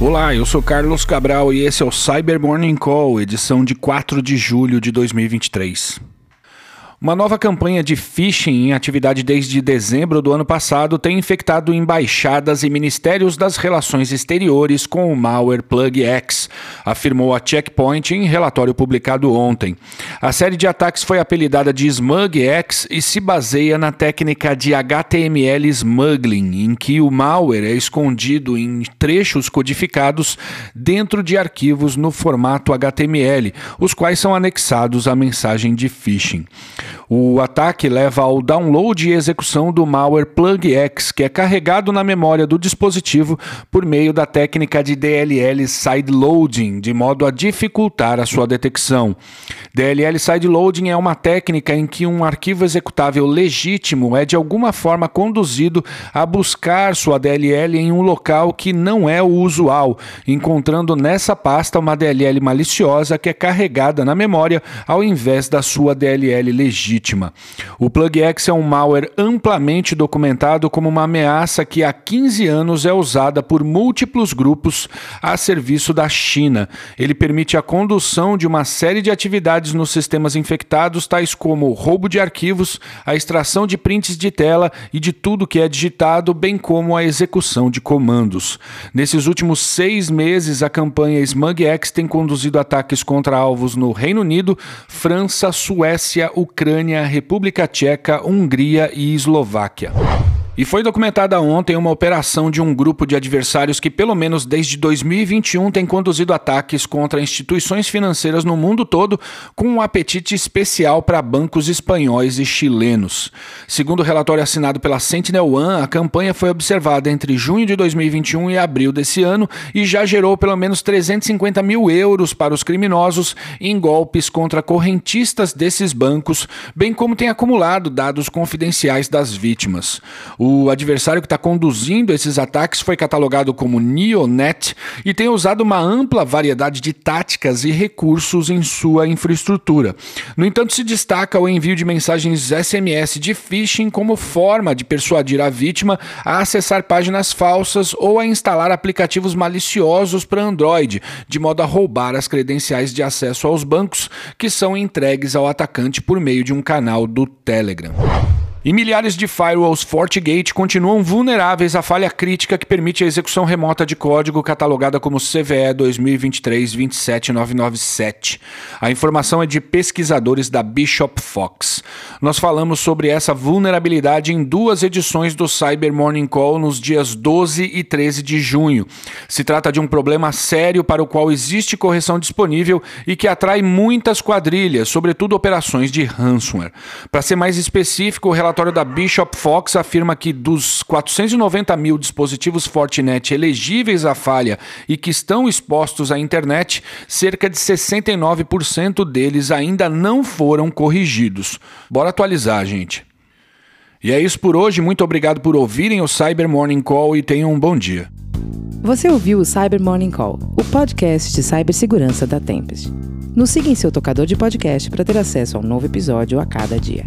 Olá, eu sou Carlos Cabral e esse é o Cyber Morning Call, edição de 4 de julho de 2023. Uma nova campanha de phishing em atividade desde dezembro do ano passado tem infectado embaixadas e ministérios das relações exteriores com o malware PlugX, afirmou a Checkpoint em relatório publicado ontem. A série de ataques foi apelidada de SmugX e se baseia na técnica de HTML smuggling, em que o malware é escondido em trechos codificados dentro de arquivos no formato HTML, os quais são anexados à mensagem de phishing. O ataque leva ao download e execução do malware PlugX, que é carregado na memória do dispositivo por meio da técnica de DLL sideloading, de modo a dificultar a sua detecção. DLL sideloading é uma técnica em que um arquivo executável legítimo é de alguma forma conduzido a buscar sua DLL em um local que não é o usual, encontrando nessa pasta uma DLL maliciosa que é carregada na memória ao invés da sua DLL legítima legítima. O PlugX é um malware amplamente documentado como uma ameaça que há 15 anos é usada por múltiplos grupos a serviço da China. Ele permite a condução de uma série de atividades nos sistemas infectados, tais como roubo de arquivos, a extração de prints de tela e de tudo que é digitado, bem como a execução de comandos. Nesses últimos seis meses, a campanha SmugX tem conduzido ataques contra alvos no Reino Unido, França, Suécia, Ucrânia República Tcheca, Hungria e Eslováquia. E foi documentada ontem uma operação de um grupo de adversários que, pelo menos desde 2021, tem conduzido ataques contra instituições financeiras no mundo todo, com um apetite especial para bancos espanhóis e chilenos. Segundo o relatório assinado pela Sentinel One, a campanha foi observada entre junho de 2021 e abril desse ano e já gerou pelo menos 350 mil euros para os criminosos em golpes contra correntistas desses bancos, bem como tem acumulado dados confidenciais das vítimas. O o adversário que está conduzindo esses ataques foi catalogado como Neonet e tem usado uma ampla variedade de táticas e recursos em sua infraestrutura. No entanto, se destaca o envio de mensagens SMS de phishing como forma de persuadir a vítima a acessar páginas falsas ou a instalar aplicativos maliciosos para Android, de modo a roubar as credenciais de acesso aos bancos que são entregues ao atacante por meio de um canal do Telegram. E milhares de firewalls FortiGate continuam vulneráveis à falha crítica que permite a execução remota de código catalogada como CVE 2023-27997. A informação é de pesquisadores da Bishop Fox. Nós falamos sobre essa vulnerabilidade em duas edições do Cyber Morning Call nos dias 12 e 13 de junho. Se trata de um problema sério para o qual existe correção disponível e que atrai muitas quadrilhas, sobretudo operações de ransomware. Para ser mais específico, o relatório da Bishop Fox afirma que dos 490 mil dispositivos Fortinet elegíveis à falha e que estão expostos à internet, cerca de 69% deles ainda não foram corrigidos. Bora atualizar, gente. E é isso por hoje. Muito obrigado por ouvirem o Cyber Morning Call e tenham um bom dia. Você ouviu o Cyber Morning Call, o podcast de cibersegurança da Tempest. Nos siga em seu tocador de podcast para ter acesso a um novo episódio a cada dia.